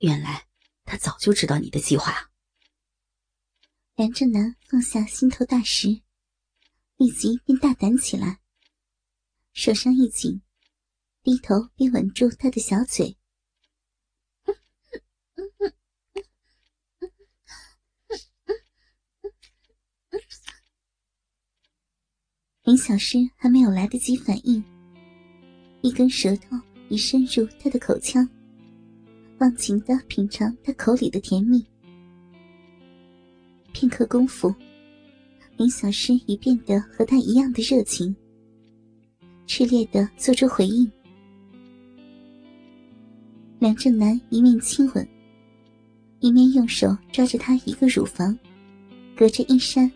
原来他早就知道你的计划。梁正南放下心头大石，立即便大胆起来，手上一紧，低头便吻住他的小嘴。林小诗还没有来得及反应，一根舌头已深入他的口腔，忘情的品尝他口里的甜蜜。片刻功夫，林小诗已变得和他一样的热情，炽烈的做出回应。梁正南一面亲吻，一面用手抓着她一个乳房，隔着衣衫，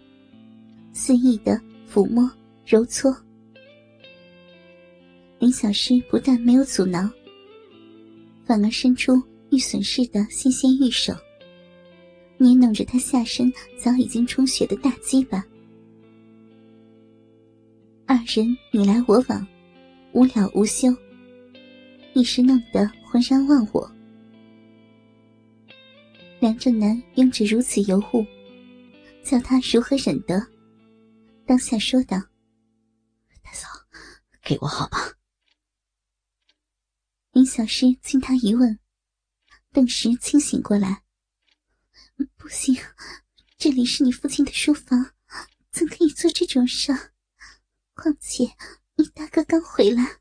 肆意的抚摸。揉搓，林小诗不但没有阻挠，反而伸出玉笋似的纤纤玉手，捏弄着他下身早已经充血的大鸡巴。二人你来我往，无了无休，一时弄得浑然忘我。梁正南拥着如此尤物，叫他如何忍得？当下说道。大嫂给我好吗？林小诗经他一问，顿时清醒过来。不行，这里是你父亲的书房，怎可以做这种事？况且你大哥刚回来，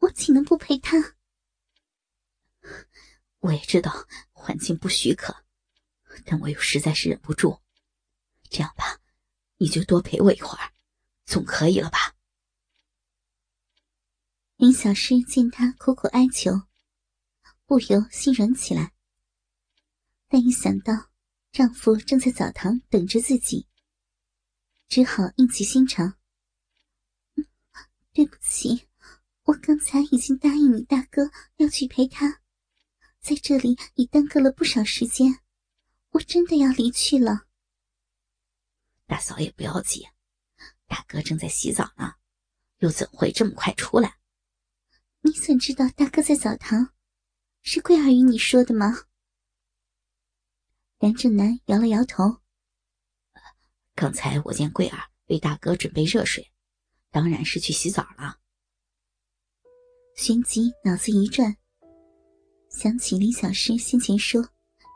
我岂能不陪他？我也知道环境不许可，但我又实在是忍不住。这样吧，你就多陪我一会儿，总可以了吧？林小诗见他苦苦哀求，不由心软起来。但一想到丈夫正在澡堂等着自己，只好硬起心肠：“对不起，我刚才已经答应你大哥要去陪他，在这里已耽搁了不少时间，我真的要离去了。”大嫂也不要紧，大哥正在洗澡呢，又怎会这么快出来？你怎知道大哥在澡堂？是桂儿与你说的吗？梁正南摇了摇头。刚才我见桂儿为大哥准备热水，当然是去洗澡了。旋即脑子一转，想起林小诗先前说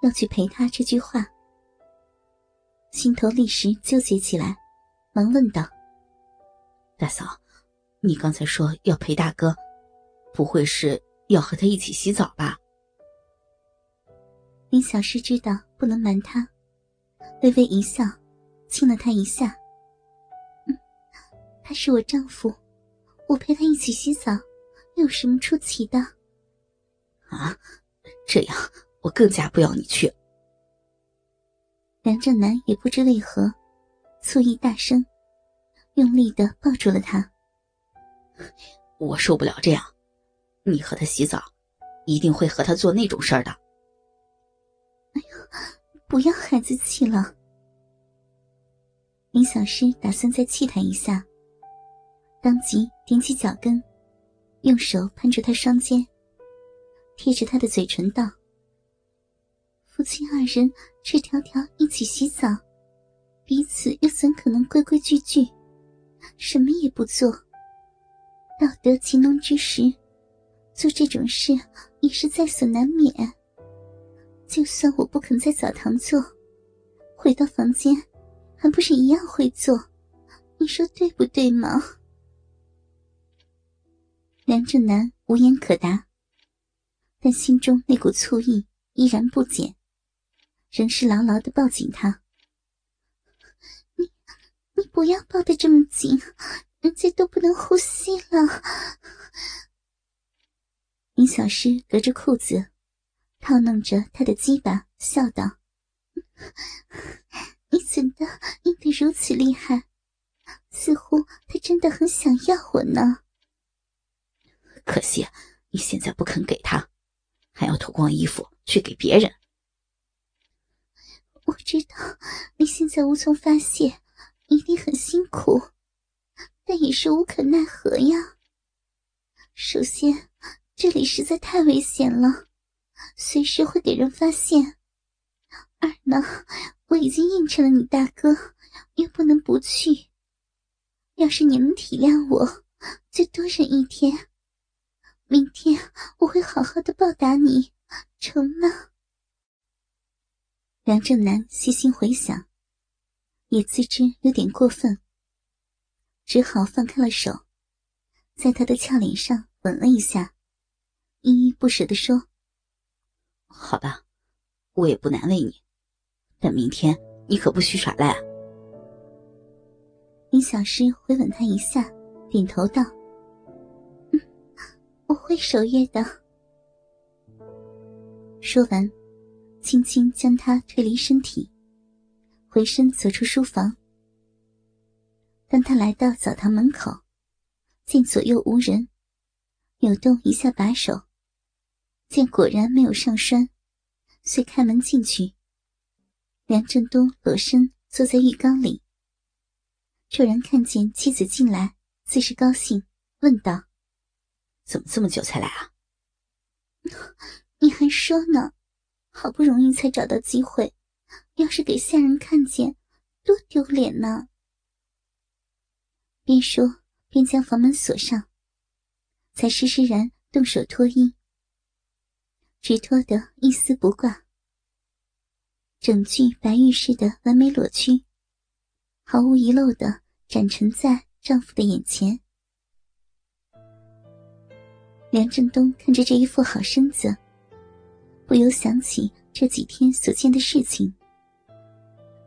要去陪他这句话，心头立时纠结起来，忙问道：“大嫂，你刚才说要陪大哥？”不会是要和他一起洗澡吧？林小诗知道不能瞒他，微微一笑，亲了他一下。嗯，他是我丈夫，我陪他一起洗澡，有什么出奇的？啊，这样我更加不要你去。梁正南也不知为何，醋意大声，用力的抱住了他。我受不了这样。你和他洗澡，一定会和他做那种事儿的。哎呦，不要孩子气了。林小诗打算再气他一下，当即踮起脚跟，用手攀住他双肩，贴着他的嘴唇道：“夫妻二人赤条条一起洗澡，彼此又怎可能规规矩矩，什么也不做？道德情浓之时。”做这种事也是在所难免。就算我不肯在澡堂做，回到房间，还不是一样会做？你说对不对嘛？梁正南无言可答，但心中那股醋意依然不减，仍是牢牢的抱紧他。你，你不要抱得这么紧，人家都不能呼吸了。林小诗隔着裤子，套弄着他的鸡巴，笑道：“你怎的硬得如此厉害？似乎他真的很想要我呢。可惜你现在不肯给他，还要脱光衣服去给别人。我知道你现在无从发泄，一定很辛苦，但也是无可奈何呀。首先。”这里实在太危险了，随时会给人发现。二呢，我已经应承了你大哥，又不能不去。要是你能体谅我，就多忍一天。明天我会好好的报答你，成吗？梁正南细心回想，也自知有点过分，只好放开了手，在他的俏脸上吻了一下，依依不舍地说：“好吧，我也不难为你，但明天你可不许耍赖啊。”林小诗回吻他一下，点头道。嗯我会守约的。说完，轻轻将他推离身体，回身走出书房。当他来到澡堂门口，见左右无人，扭动一下把手，见果然没有上栓，遂开门进去。梁振东裸身坐在浴缸里，骤然看见妻子进来，自是高兴，问道。怎么这么久才来啊？你还说呢，好不容易才找到机会，要是给下人看见，多丢脸呢！边说边将房门锁上，才施施然动手脱衣，只脱得一丝不挂，整具白玉似的完美裸躯，毫无遗漏的展陈在丈夫的眼前。梁振东看着这一副好身子，不由想起这几天所见的事情，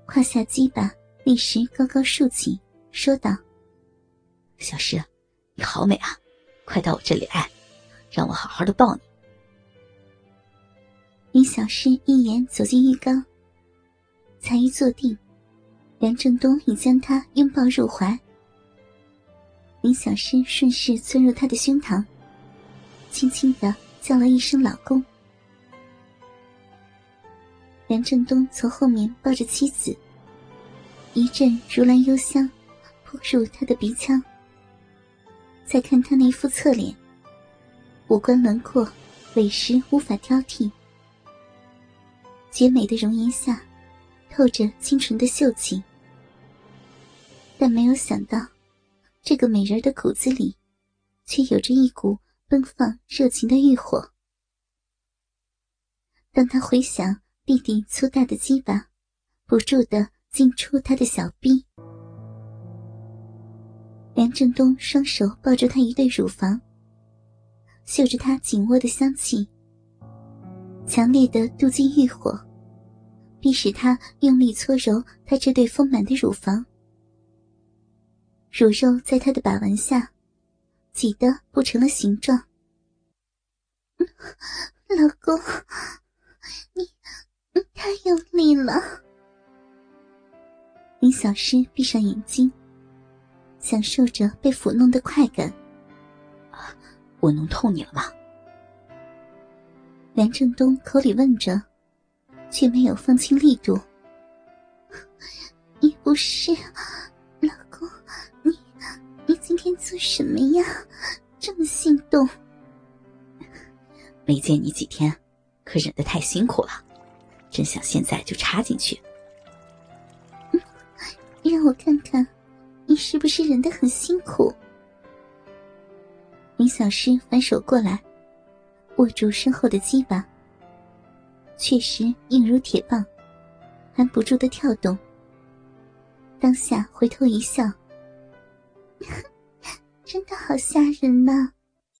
胯下鸡巴立时高高竖起，说道：“小诗，你好美啊，快到我这里来，让我好好的抱你。”林小诗一眼走进浴缸，才一坐定，梁振东已将她拥抱入怀。林小诗顺势钻入他的胸膛。轻轻的叫了一声“老公”，梁振东从后面抱着妻子，一阵如兰幽香扑入他的鼻腔。再看他那副侧脸，五官轮廓委实无法挑剔，绝美的容颜下透着清纯的秀气，但没有想到，这个美人的骨子里，却有着一股。奔放热情的欲火。当他回想弟弟粗大的鸡巴，不住的进出他的小臂。梁振东双手抱住他一对乳房，嗅着他紧握的香气，强烈的妒忌欲火，逼使他用力搓揉他这对丰满的乳房。乳肉在他的把玩下。挤得不成了形状，老公，你你太用力了。林小诗闭上眼睛，享受着被抚弄的快感。我弄痛你了吗？梁振东口里问着，却没有放轻力度。你不是老公，你你。今天做什么呀？这么心动。没见你几天，可忍得太辛苦了，真想现在就插进去。让我看看，你是不是忍得很辛苦？林小诗反手过来，握住身后的鸡巴，确实硬如铁棒，还不住的跳动。当下回头一笑。真的好吓人呐！